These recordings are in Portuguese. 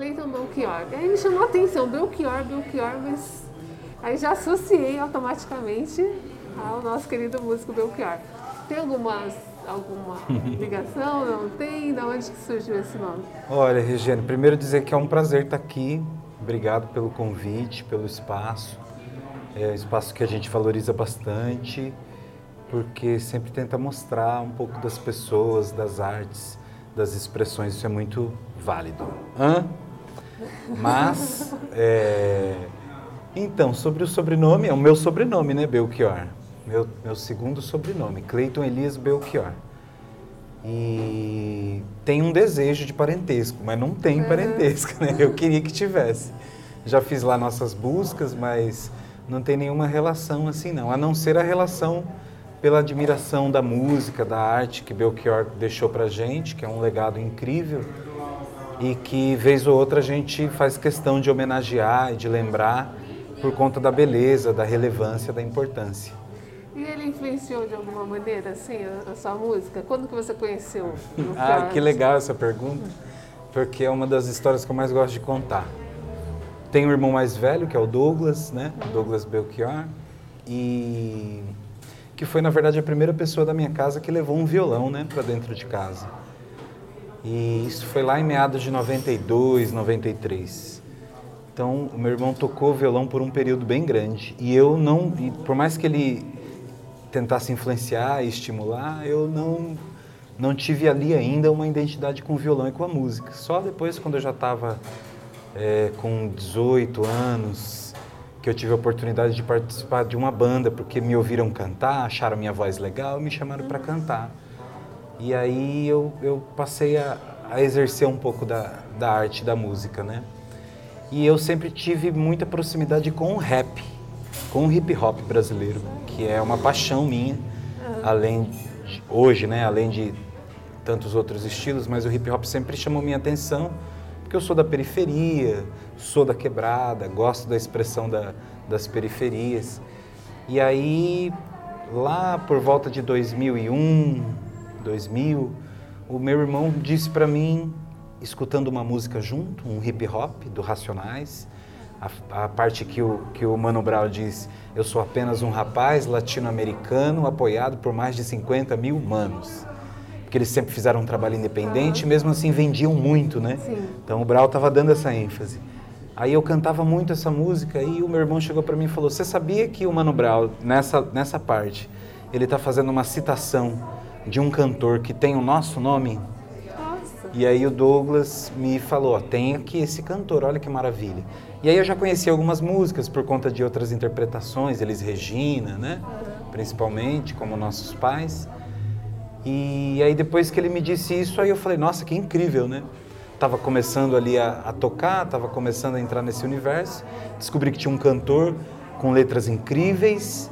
Cleiton Belchior. Aí me chamou a atenção, Belchior, Belchior, mas aí já associei automaticamente ao nosso querido músico Belchior. Tem algumas, alguma ligação? Não tem? Da onde que surgiu esse nome? Olha, Regiane, primeiro dizer que é um prazer estar aqui. Obrigado pelo convite, pelo espaço. É um espaço que a gente valoriza bastante, porque sempre tenta mostrar um pouco das pessoas, das artes, das expressões. Isso é muito válido. Hã? Mas, é... então, sobre o sobrenome, é o meu sobrenome, né, Belchior? Meu, meu segundo sobrenome, Cleiton Elias Belchior. E tem um desejo de parentesco, mas não tem parentesco, né? Eu queria que tivesse. Já fiz lá nossas buscas, mas não tem nenhuma relação assim não, a não ser a relação pela admiração da música, da arte que Belchior deixou pra gente, que é um legado incrível e que vez ou outra a gente faz questão de homenagear e de lembrar por conta da beleza, da relevância, da importância. E ele influenciou de alguma maneira, assim, a, a sua música? Quando que você conheceu? ah, que legal essa pergunta, porque é uma das histórias que eu mais gosto de contar. Tenho um irmão mais velho, que é o Douglas, né? Douglas Belchior, e que foi, na verdade, a primeira pessoa da minha casa que levou um violão, né, para dentro de casa. E isso foi lá em meados de 92, 93. Então, o meu irmão tocou violão por um período bem grande. E eu não, por mais que ele tentasse influenciar e estimular, eu não não tive ali ainda uma identidade com o violão e com a música. Só depois, quando eu já estava é, com 18 anos, que eu tive a oportunidade de participar de uma banda, porque me ouviram cantar, acharam minha voz legal e me chamaram para cantar. E aí eu, eu passei a, a exercer um pouco da, da arte da música, né? E eu sempre tive muita proximidade com o rap, com o hip hop brasileiro, que é uma paixão minha, além de, hoje, né, além de tantos outros estilos, mas o hip hop sempre chamou minha atenção, porque eu sou da periferia, sou da quebrada, gosto da expressão da, das periferias. E aí, lá por volta de 2001, 2000, o meu irmão disse para mim, escutando uma música junto, um hip hop do Racionais, a, a, parte que o, que o Mano Brown diz: Eu sou apenas um rapaz latino-americano apoiado por mais de 50 mil manos. Porque eles sempre fizeram um trabalho independente, mesmo assim vendiam muito, né? Sim. Então o Brown estava dando essa ênfase. Aí eu cantava muito essa música e o meu irmão chegou para mim e falou: Você sabia que o Mano Brown, nessa, nessa parte, ele está fazendo uma citação de um cantor que tem o nosso nome. Nossa. E aí o Douglas me falou, tem aqui esse cantor, olha que maravilha. E aí eu já conheci algumas músicas por conta de outras interpretações, eles Regina, né? Principalmente, como nossos pais. E aí depois que ele me disse isso, aí eu falei, nossa, que incrível, né? Tava começando ali a, a tocar, tava começando a entrar nesse universo. Descobri que tinha um cantor com letras incríveis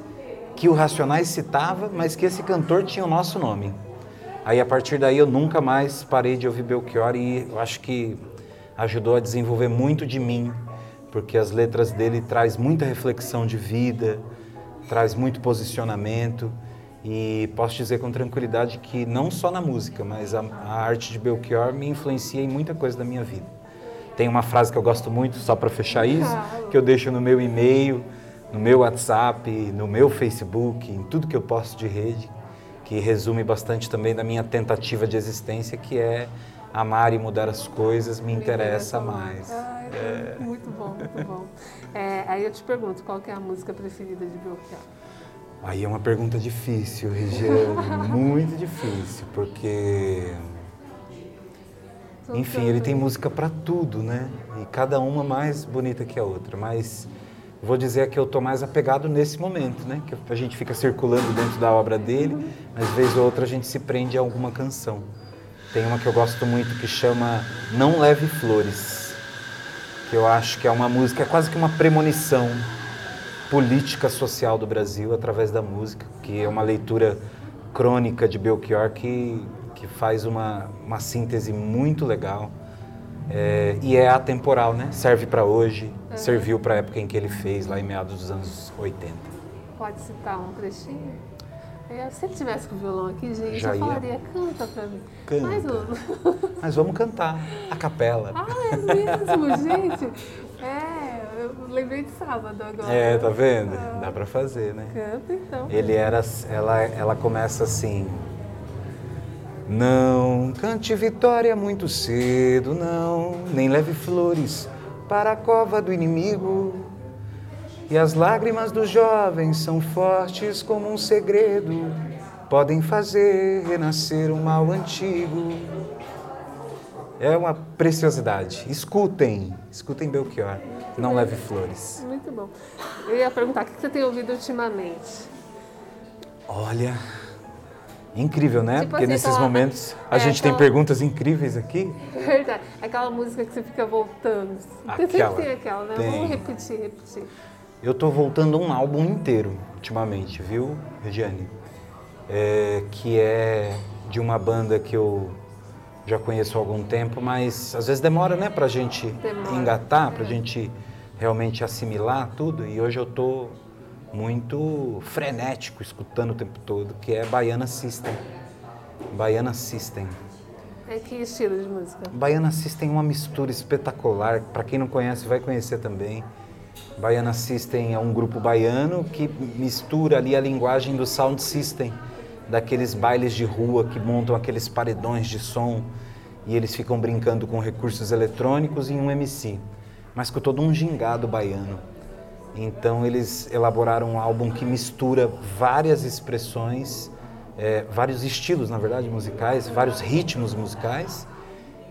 que o Racionais citava, mas que esse cantor tinha o nosso nome. Aí a partir daí eu nunca mais parei de ouvir Belchior e eu acho que ajudou a desenvolver muito de mim, porque as letras dele traz muita reflexão de vida, traz muito posicionamento e posso dizer com tranquilidade que não só na música, mas a, a arte de Belchior me influencia em muita coisa da minha vida. Tem uma frase que eu gosto muito, só para fechar isso, que eu deixo no meu e-mail, no meu WhatsApp, no meu Facebook, em tudo que eu posto de rede, que resume bastante também da minha tentativa de existência, que é amar e mudar as coisas me, me interessa mais. Ai, é. Muito bom, muito bom. É, aí eu te pergunto, qual é a música preferida de Belchior? Aí é uma pergunta difícil, Regiane, muito difícil, porque enfim, ele tem música para tudo, né? E cada uma mais bonita que a outra, mas vou dizer que eu estou mais apegado nesse momento, né? Que a gente fica circulando dentro da obra dele, mas vez ou outra a gente se prende a alguma canção. Tem uma que eu gosto muito que chama Não Leve Flores, que eu acho que é uma música, é quase que uma premonição política social do Brasil através da música, que é uma leitura crônica de Belchior que, que faz uma, uma síntese muito legal é, e é atemporal, né? Serve para hoje, uhum. serviu para a época em que ele fez, lá em meados dos anos 80. Pode citar um trechinho? É, se ele tivesse com o violão aqui, gente, Já eu ia. falaria, canta pra mim. Canta. Mas não. Mas vamos cantar a capela. Ah, é mesmo, gente? É, eu lembrei de sábado agora. É, tá vendo? Ah. Dá pra fazer, né? Canta então. Ele era, ela, ela começa assim. Não cante vitória muito cedo, não, nem leve flores para a cova do inimigo. E as lágrimas dos jovens são fortes como um segredo, podem fazer renascer um mal antigo. É uma preciosidade. Escutem, escutem Belchior, não leve flores. Muito bom. Eu ia perguntar, o que você tem ouvido ultimamente? Olha, incrível, né? Tipo Porque assim, nesses momentos a é, gente tem aquela- perguntas incríveis aqui. Verdade. Aquela música que você fica voltando. Aquela. tem aquela, né? Tem. Vamos repetir, repetir. Eu tô voltando um álbum inteiro ultimamente, viu, Regiane? É, que é de uma banda que eu já conheço há algum tempo, mas às vezes demora, né, pra gente Demora. engatar, pra gente realmente assimilar tudo. E hoje eu tô muito frenético escutando o tempo todo, que é Baiana System. Baiana System. É que estilo de música? Baiana System é uma mistura espetacular. Para quem não conhece, vai conhecer também. Baiana System é um grupo baiano que mistura ali a linguagem do sound system, daqueles bailes de rua que montam aqueles paredões de som e eles ficam brincando com recursos eletrônicos e um MC, mas com todo um gingado baiano. Então eles elaboraram um álbum que mistura várias expressões, eh, vários estilos, na verdade, musicais, vários ritmos musicais,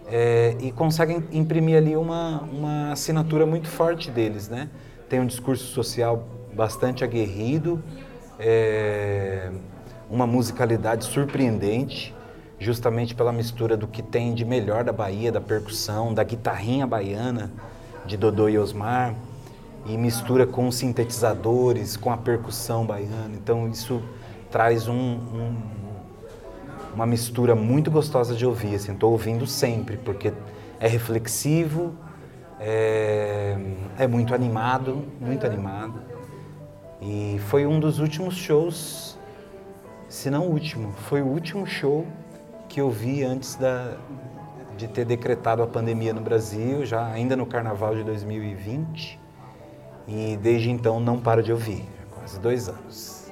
eh, e conseguem imprimir ali uma, uma assinatura muito forte deles, né? Tem um discurso social bastante aguerrido, eh, uma musicalidade surpreendente, justamente pela mistura do que tem de melhor da Bahia, da percussão, da guitarrinha baiana, de Dodô e Osmar, e mistura com sintetizadores, com a percussão baiana. Então isso traz um, um- uma mistura muito gostosa de ouvir. Assim, Estou ouvindo sempre, porque é reflexivo, é, é muito animado, muito animado. E foi um dos últimos shows, se não o último, foi o último show que eu vi antes da, de ter decretado a pandemia no Brasil, já ainda no carnaval de 2020. E desde então não paro de ouvir, quase dois anos.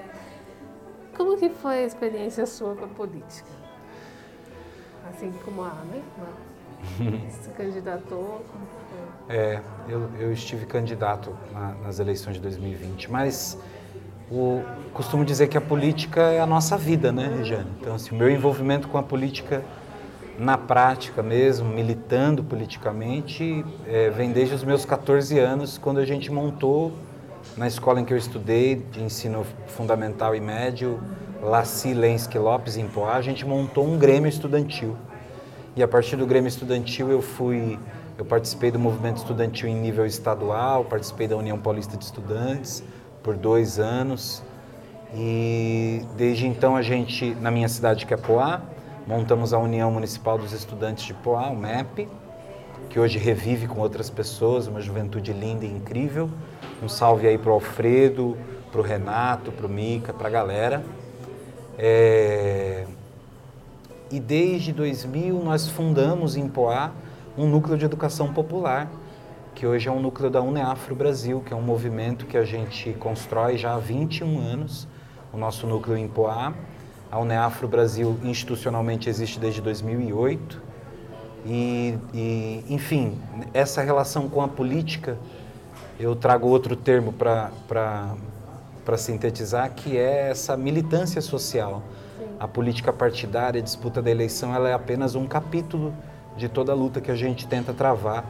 Como que foi a experiência sua com a política? Assim como a, né? Se candidatou. É, eu, eu estive candidato na- nas eleições de 2020, mas o, costumo dizer que a política é a nossa vida, né, Regiane? Então, assim, o meu envolvimento com a política na prática mesmo, militando politicamente, é, vem desde os meus 14 anos, quando a gente montou na escola em que eu estudei, de ensino fundamental e médio, Laci Lenski Lopes, em Poá, a gente montou um grêmio estudantil. E a partir do Grêmio Estudantil eu fui, eu participei do movimento estudantil em nível estadual, participei da União Paulista de Estudantes por dois anos. E desde então a gente, na minha cidade que é Poá, montamos a União Municipal dos Estudantes de Poá, o MEP, que hoje revive com outras pessoas, uma juventude linda e incrível. Um salve aí para o Alfredo, para o Renato, para o Mica, para a galera. É, e desde 2000 nós fundamos em Poá um núcleo de educação popular, que hoje é um núcleo da UNEAFRO Brasil, que é um movimento que a gente constrói já há 21 anos, o nosso núcleo em Poá. A UNEAFRO Brasil institucionalmente existe desde 2008. E, e, enfim, essa relação com a política, eu trago outro termo para sintetizar, que é essa militância social. A política partidária, a disputa da eleição, ela é apenas um capítulo de toda a luta que a gente tenta travar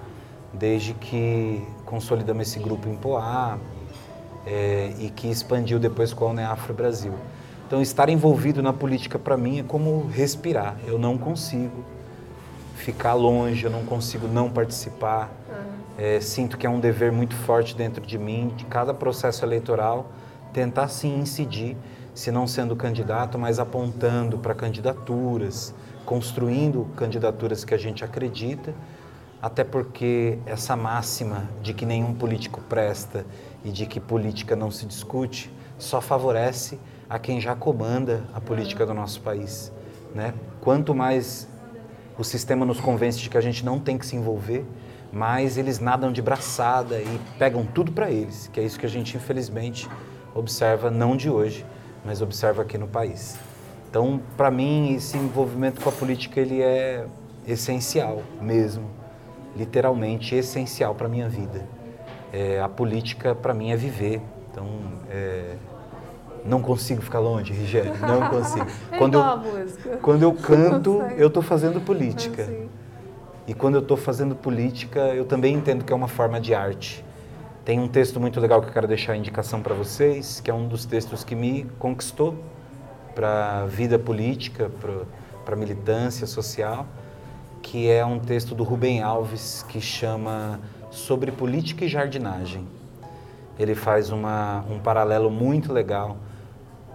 desde que consolidamos esse grupo em Poá é, e que expandiu depois com a UNEAFRO Brasil. Então, estar envolvido na política para mim é como respirar. Eu não consigo ficar longe, eu não consigo não participar. É, sinto que é um dever muito forte dentro de mim, de cada processo eleitoral, tentar sim incidir, se não sendo candidato, mas apontando para candidaturas, construindo candidaturas que a gente acredita, até porque essa máxima de que nenhum político presta e de que política não se discute só favorece a quem já comanda a política do nosso país. Né? Quanto mais o sistema nos convence de que a gente não tem que se envolver, mais eles nadam de braçada e pegam tudo para eles, que é isso que a gente infelizmente observa não de hoje, mas observa aqui no país. Então, para mim, esse envolvimento com a política ele é essencial mesmo, literalmente essencial para minha vida. É, a política para mim é viver. Então, é, não consigo ficar longe, Rigério, não consigo. Quando, eu, quando eu canto, eu estou fazendo política. Assim. E quando eu estou fazendo política, eu também entendo que é uma forma de arte. Tem um texto muito legal que eu quero deixar a indicação para vocês, que é um dos textos que me conquistou para a vida política, para a militância social, que é um texto do Rubem Alves que chama Sobre Política e Jardinagem. Ele faz uma, um paralelo muito legal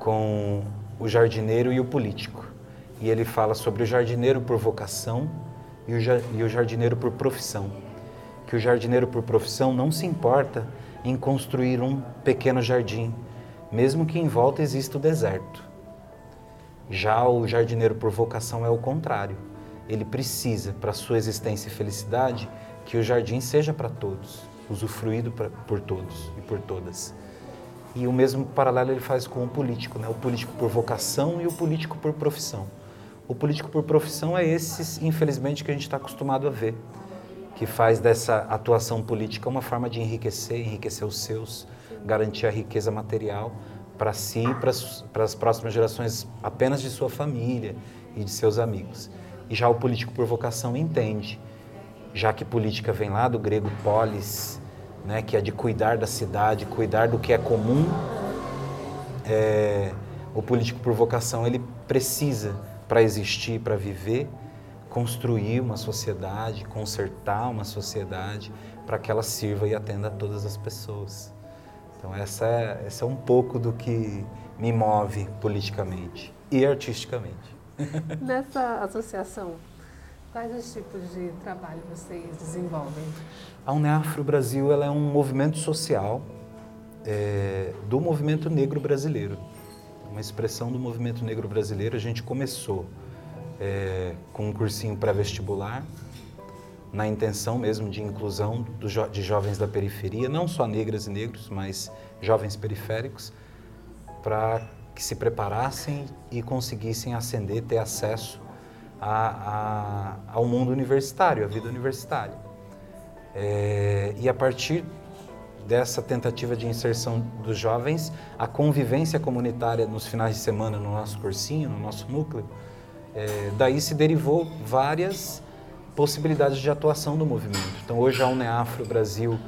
com o jardineiro e o político. E ele fala sobre o jardineiro por vocação e o, ja- e o jardineiro por profissão. Que o jardineiro por profissão não se importa em construir um pequeno jardim, mesmo que em volta exista o deserto. Já o jardineiro por vocação é o contrário. Ele precisa, para sua existência e felicidade, que o jardim seja para todos, usufruído pra, por todos e por todas. E o mesmo paralelo ele faz com o político, né? o político por vocação e o político por profissão. O político por profissão é esse, infelizmente, que a gente está acostumado a ver, que faz dessa atuação política uma forma de enriquecer, enriquecer os seus, garantir a riqueza material para si e para as próximas gerações apenas de sua família e de seus amigos. E já o político por vocação entende, já que política vem lá do grego polis, né, que é de cuidar da cidade, cuidar do que é comum, é, o político por vocação ele precisa para existir, para viver, construir uma sociedade, consertar uma sociedade para que ela sirva e atenda a todas as pessoas. Então essa é, essa é um pouco do que me move politicamente e artisticamente. Nessa associação, quais os tipos de trabalho vocês desenvolvem? A Uneafro Brasil ela é um movimento social é, do movimento negro brasileiro, uma expressão do movimento negro brasileiro. A gente começou é, com um cursinho pré-vestibular, na intenção mesmo de inclusão jo de jovens da periferia, não só negras e negros, mas jovens periféricos, para que se preparassem e conseguissem ascender, ter acesso a, a, ao mundo universitário, à vida universitária. É, e a partir dessa tentativa de inserção dos jovens, a convivência comunitária nos finais de semana no nosso cursinho, no nosso núcleo, é, daí se derivou várias possibilidades de atuação do movimento. Então hoje a Uneafro Brasil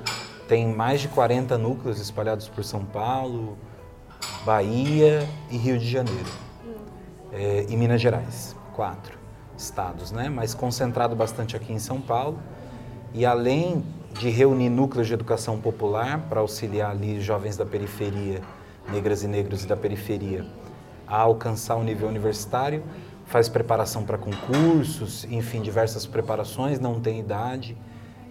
tem mais de 40 núcleos espalhados por São Paulo, Bahia e Rio de Janeiro. É, e Minas Gerais, quatro estados, né? mas concentrado bastante aqui em São Paulo. E além de reunir núcleos de educação popular para auxiliar ali jovens da periferia, negras e negros da periferia, a alcançar o nível universitário, faz preparação para concursos, enfim, diversas preparações, não tem idade.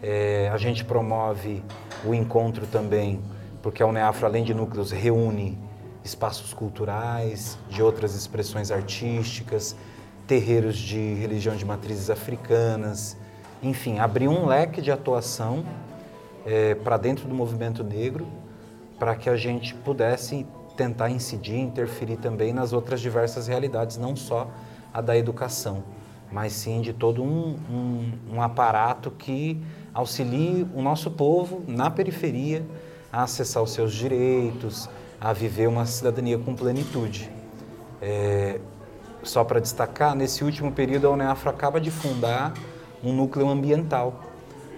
É, a gente promove o encontro também, porque a Uneafro, além de núcleos, reúne espaços culturais, de outras expressões artísticas, terreiros de religião de matrizes africanas, enfim, abriu um leque de atuação é, para dentro do movimento negro, para que a gente pudesse tentar incidir, interferir também nas outras diversas realidades, não só a da educação, mas sim de todo um, um, um aparato que auxilie o nosso povo na periferia a acessar os seus direitos, a viver uma cidadania com plenitude. É, só para destacar, nesse último período a Uneafro acaba de fundar um núcleo ambiental.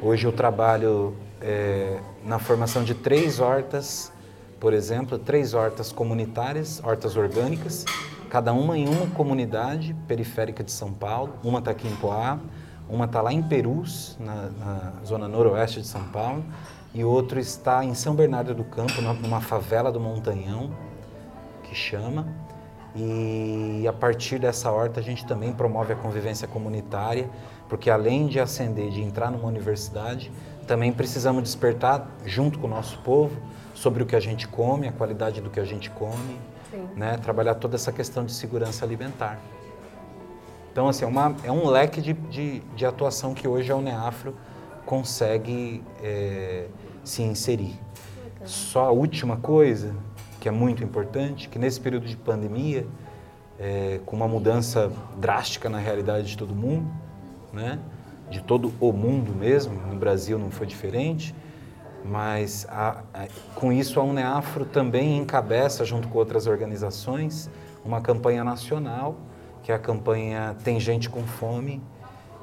Hoje eu trabalho é, na formação de três hortas, por exemplo, três hortas comunitárias, hortas orgânicas, cada uma em uma comunidade periférica de São Paulo. Uma está aqui em Poá, uma está lá em Perus, na, na, zona noroeste de São Paulo, e outro está em São Bernardo do Campo, numa favela do Montanhão, que chama. E a partir dessa horta a gente também promove a convivência comunitária, porque além de ascender, de entrar numa universidade, também precisamos despertar junto com o nosso povo sobre o que a gente come, a qualidade do que a gente come, né? Trabalhar toda essa questão de segurança alimentar. Então, assim, é, uma, é um leque de, de, de atuação que hoje a Uneafro consegue é, se inserir. Só a última coisa, que é muito importante, que nesse período de pandemia, é, com uma mudança drástica na realidade de todo mundo, né? de todo o mundo mesmo, no Brasil não foi diferente, mas a, a, com isso a Uneafro também encabeça, junto com outras organizações, uma campanha nacional, que é a campanha Tem Gente com Fome,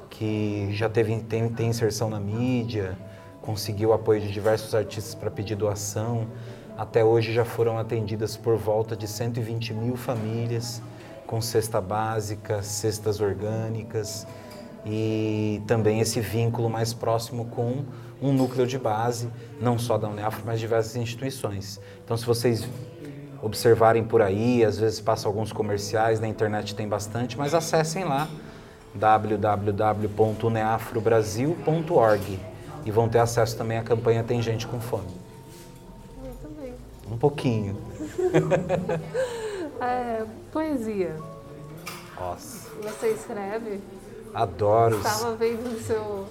que já teve, tem, tem inserção na mídia, conseguiu apoio de diversos artistas para pedir doação. Até hoje já foram atendidas por volta de 120 mil famílias com cesta básica, cestas orgânicas e também esse vínculo mais próximo com um núcleo de base, não só da Uneafro, mas diversas instituições. Então, se vocês observarem por aí, às vezes passam alguns comerciais, na internet tem bastante, mas acessem lá www.uneafrobrasil.org e vão ter acesso também à campanha Tem Gente com Fome. Um pouquinho. é, poesia. Nossa. Você escreve? Adoro. Estava vendo no seu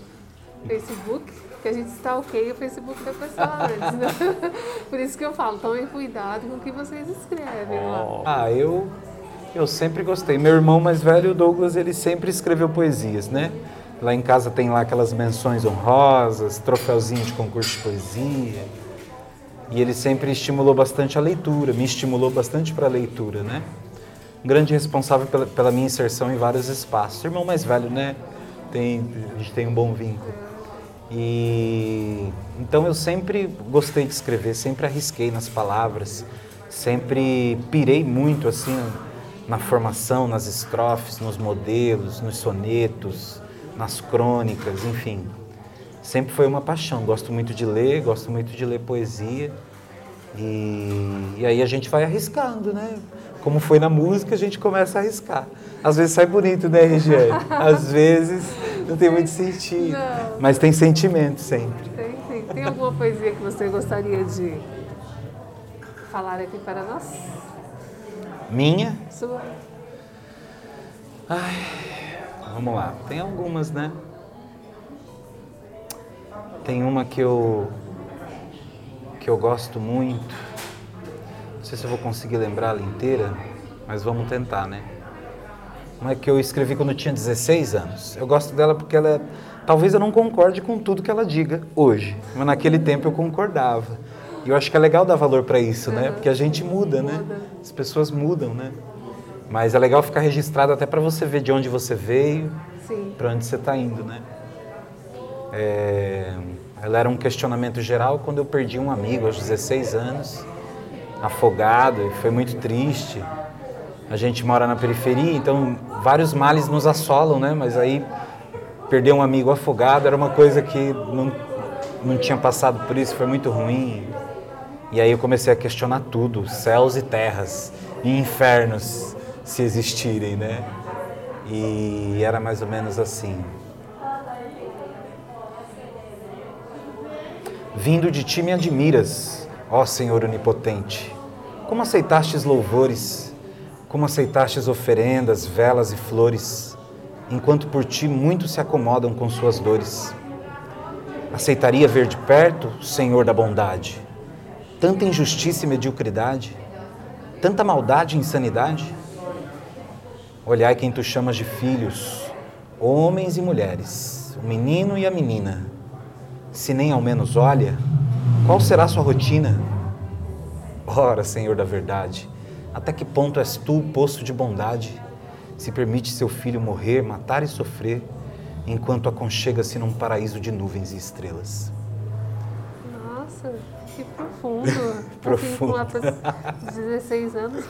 Facebook que a gente está ok o Facebook da pessoa antes, né? Por isso que eu falo, tomem cuidado com o que vocês escrevem lá. Ah, eu, eu sempre gostei. Meu irmão mais velho, o Douglas, ele sempre escreveu poesias, né? Lá em casa tem lá aquelas menções honrosas, troféuzinho de concurso de poesia. E ele sempre estimulou bastante a leitura, me estimulou bastante para a leitura, né? Um grande responsável pela, pela, minha inserção em vários espaços. Irmão mais velho, né? Tem, a gente tem um bom vínculo. E então eu sempre gostei de escrever, sempre arrisquei nas palavras, sempre pirei muito assim na formação, nas estrofes, nos modelos, nos sonetos, nas crônicas, enfim. Sempre foi uma paixão. Gosto muito de ler, gosto muito de ler poesia. E, e aí a gente vai arriscando, né? Como foi na música, a gente começa a arriscar. Às vezes sai bonito, né, Regiane? Às vezes não tem muito sentido. Não. Mas tem sentimento sempre. Tem, tem. Tem alguma poesia que você gostaria de falar aqui para nós? Minha? Sua. Ai, vamos lá. Tem algumas, né? Tem uma que eu que eu gosto muito. Não sei se eu vou conseguir lembrar ela inteira, mas vamos tentar, né? Uma que eu escrevi quando eu tinha 16 anos. Eu gosto dela porque ela é... Talvez eu não concorde com tudo que ela diga hoje, mas naquele tempo eu concordava. E eu acho que é legal dar valor para isso, né? Porque a gente muda, né? As pessoas mudam, né? Mas é legal ficar registrado até para você ver de onde você veio, para onde você está indo, né? É... Ela era um questionamento geral quando eu perdi um amigo aos 16 anos, afogado, e foi muito triste. A gente mora na periferia, então vários males nos assolam, né? Mas aí perder um amigo afogado era uma coisa que não, não tinha passado por isso, foi muito ruim. E aí eu comecei a questionar tudo, céus e terras, e infernos, se existirem, né? E era mais ou menos assim. Vindo de ti me admiras, ó Senhor onipotente. Como aceitastes louvores, como aceitastes oferendas, velas e flores, enquanto por ti muitos se acomodam com suas dores. Aceitaria ver de perto, Senhor da bondade, tanta injustiça e mediocridade, tanta maldade e insanidade? Olhai quem tu chamas de filhos, homens e mulheres, o menino e a menina se nem ao menos olha, qual será sua rotina? Ora, Senhor da verdade, até que ponto és tu, poço de bondade, se permite seu filho morrer, matar e sofrer, enquanto aconchega-se num paraíso de nuvens e estrelas? Nossa, que profundo. profundo. Assim, com 16 anos,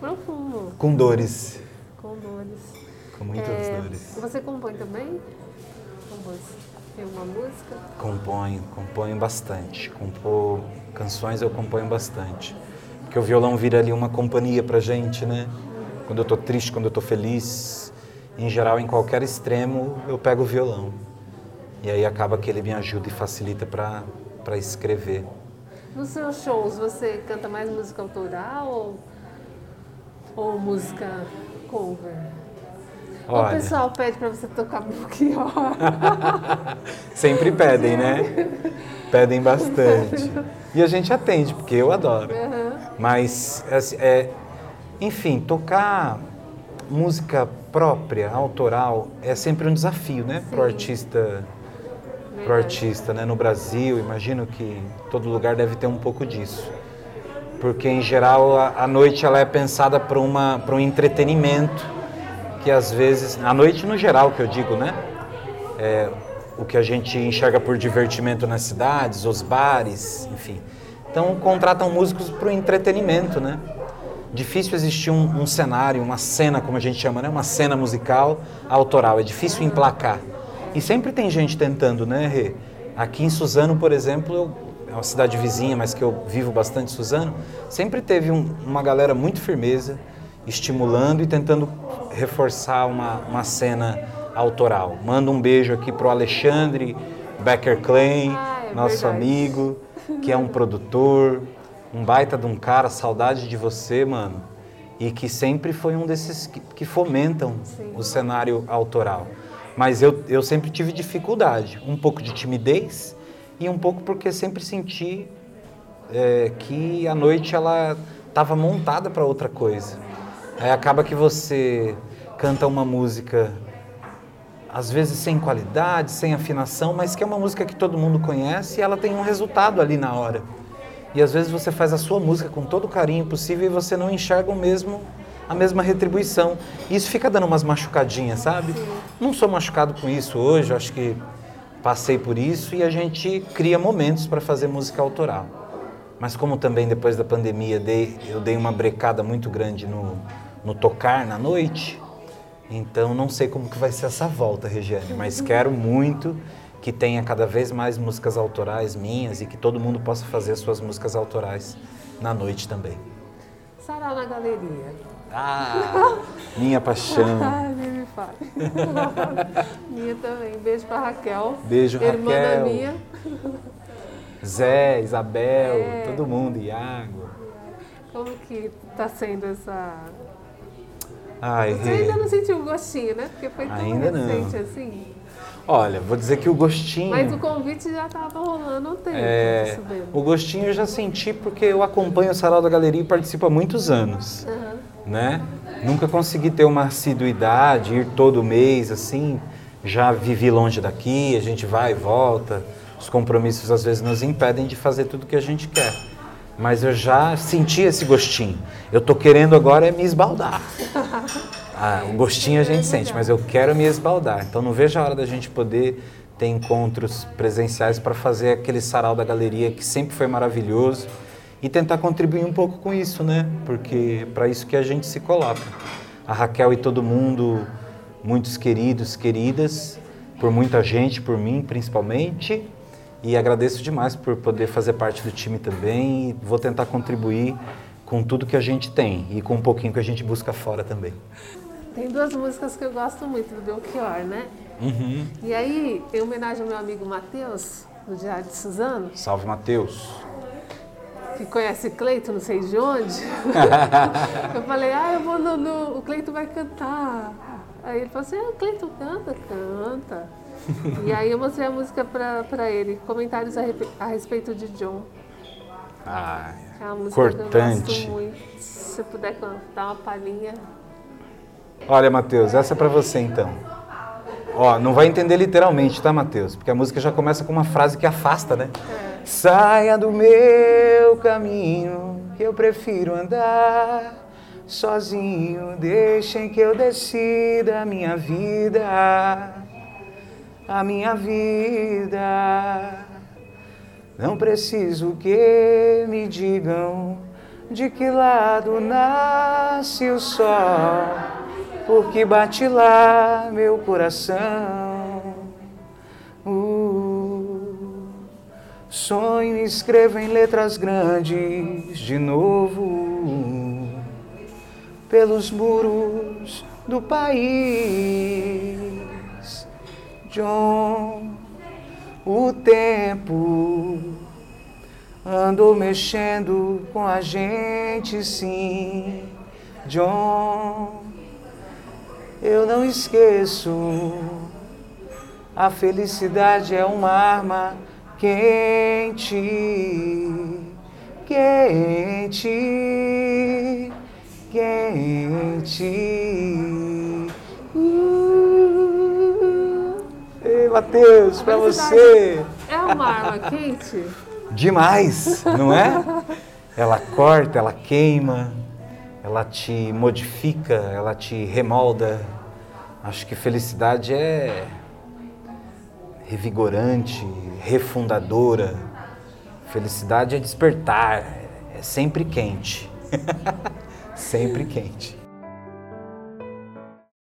profundo. Com dores. Com dores. Com muitas é, dores. Você compõe também? Compôs. Tem uma música? Componho, componho bastante. Compor canções eu componho bastante. Porque o violão vira ali uma companhia pra gente, né? Quando eu tô triste, quando eu tô feliz, em geral, em qualquer extremo, eu pego o violão. E aí acaba que ele me ajuda e facilita para escrever. Nos seus shows, você canta mais música autoral ou Ou música cover? Olha. O pessoal pede pra você tocar Belchior. Sempre pedem, né? Pedem bastante. E a gente atende, porque eu adoro. Uhum. Mas, assim, é, enfim, tocar música própria, autoral, é sempre um desafio, né? Para o artista, pro artista né? no Brasil. Imagino que todo lugar deve ter um pouco disso. Porque, em geral, a, a noite ela é pensada para um entretenimento que, às vezes... A noite, no geral, que eu digo, né? É, o que a gente enxerga por divertimento nas cidades, os bares, enfim. Então contratam músicos para o entretenimento, né? Difícil existir um, um, cenário, uma cena, como a gente chama, né? Uma cena musical autoral. É difícil emplacar. E sempre tem gente tentando, né, Rê? Aqui em Suzano, por exemplo, eu, é uma cidade vizinha, mas que eu vivo bastante Suzano, sempre teve um, uma galera muito firmeza, estimulando e tentando reforçar uma, uma cena autoral. Manda um beijo aqui pro Alexandre Becker Klein, Ah, é nosso verdade. amigo, que é um produtor, um baita de um cara, saudade de você, mano. E que sempre foi um desses que, que fomentam Sim. o cenário autoral. Mas eu, eu sempre tive dificuldade, um pouco de timidez e um pouco porque sempre senti é, que a noite ela estava montada para outra coisa. Aí acaba que você canta uma música às vezes sem qualidade, sem afinação, mas que é uma música que todo mundo conhece e ela tem um resultado ali na hora. E às vezes você faz a sua música com todo o carinho possível e você não enxerga o mesmo a mesma retribuição. E isso fica dando umas machucadinhas, sabe? Não sou machucado com isso hoje, eu acho que passei por isso e a gente cria momentos para fazer música autoral. Mas como também depois da pandemia dei, eu dei uma brecada muito grande no, no tocar na noite, então não sei como que vai ser essa volta, Regiane, mas quero muito que tenha cada vez mais músicas autorais minhas e que todo mundo possa fazer suas músicas autorais na noite também. Sarau na galeria. Ah, minha paixão. Ai, nem me fale. minha também. Beijo pra Raquel. Beijo, Irmã da Raquel. minha. Zé, Isabel, É. todo mundo, Iago. Como que tá sendo essa... Ai, Você ainda não sentiu o gostinho, né? Porque foi tão Ainda não. recente assim. Olha, vou dizer que o gostinho. Mas o convite já tava rolando há um tempo. É, o gostinho eu já senti porque eu acompanho o Sarau da Galeria e participo há muitos anos, Aham. né? Nunca consegui ter uma assiduidade, ir todo mês assim. Já vivi longe daqui, a gente vai e volta. Os compromissos às vezes nos impedem de fazer tudo que a gente quer. Mas eu já senti esse gostinho. Eu tô querendo agora é me esbaldar. Ah, o gostinho a gente sente, mas eu quero me esbaldar. Então não vejo a hora da gente poder ter encontros presenciais para fazer aquele sarau da galeria que sempre foi maravilhoso e tentar contribuir um pouco com isso, né? Porque é para isso que a gente se coloca. A Raquel e todo mundo, muitos queridos, queridas, por muita gente, por mim principalmente. E agradeço demais por poder fazer parte do time também e vou tentar contribuir com tudo que a gente tem e com um pouquinho que a gente busca fora também. Tem duas músicas que eu gosto muito do Belchior, né? Uhum. E aí, em homenagem ao meu amigo Matheus, do Diário de Suzano, Salve, Matheus. que conhece Cleito, não sei de onde. eu falei, ah, eu vou no, no- O Cleito vai cantar. Aí ele falou assim, ah, o Cleito canta, canta. e aí eu mostrei a música pra, pra ele, comentários a, a respeito de John. Ah, É uma música que eu gosto muito. Se você puder cantar uma palhinha. olha, Matheus, essa é pra você então. Ó, não vai entender literalmente, tá, Matheus? Porque a música já começa com uma frase que afasta, né? Saia do meu caminho, que eu prefiro andar sozinho. Deixem que eu decida a minha vida, a minha vida. Não preciso que me digam de que lado nasce o sol, porque bate lá meu coração. Uh, sonho escrevo em letras grandes de novo pelos muros do país. John, o tempo andou mexendo com a gente, sim. John, eu não esqueço. A felicidade é uma arma quente, quente, quente. Matheus, pra você. É uma arma quente? Demais, não é? Ela corta, ela queima, ela te modifica, ela te remolda. Acho que felicidade é revigorante, refundadora. Felicidade é despertar, é sempre quente. sempre quente.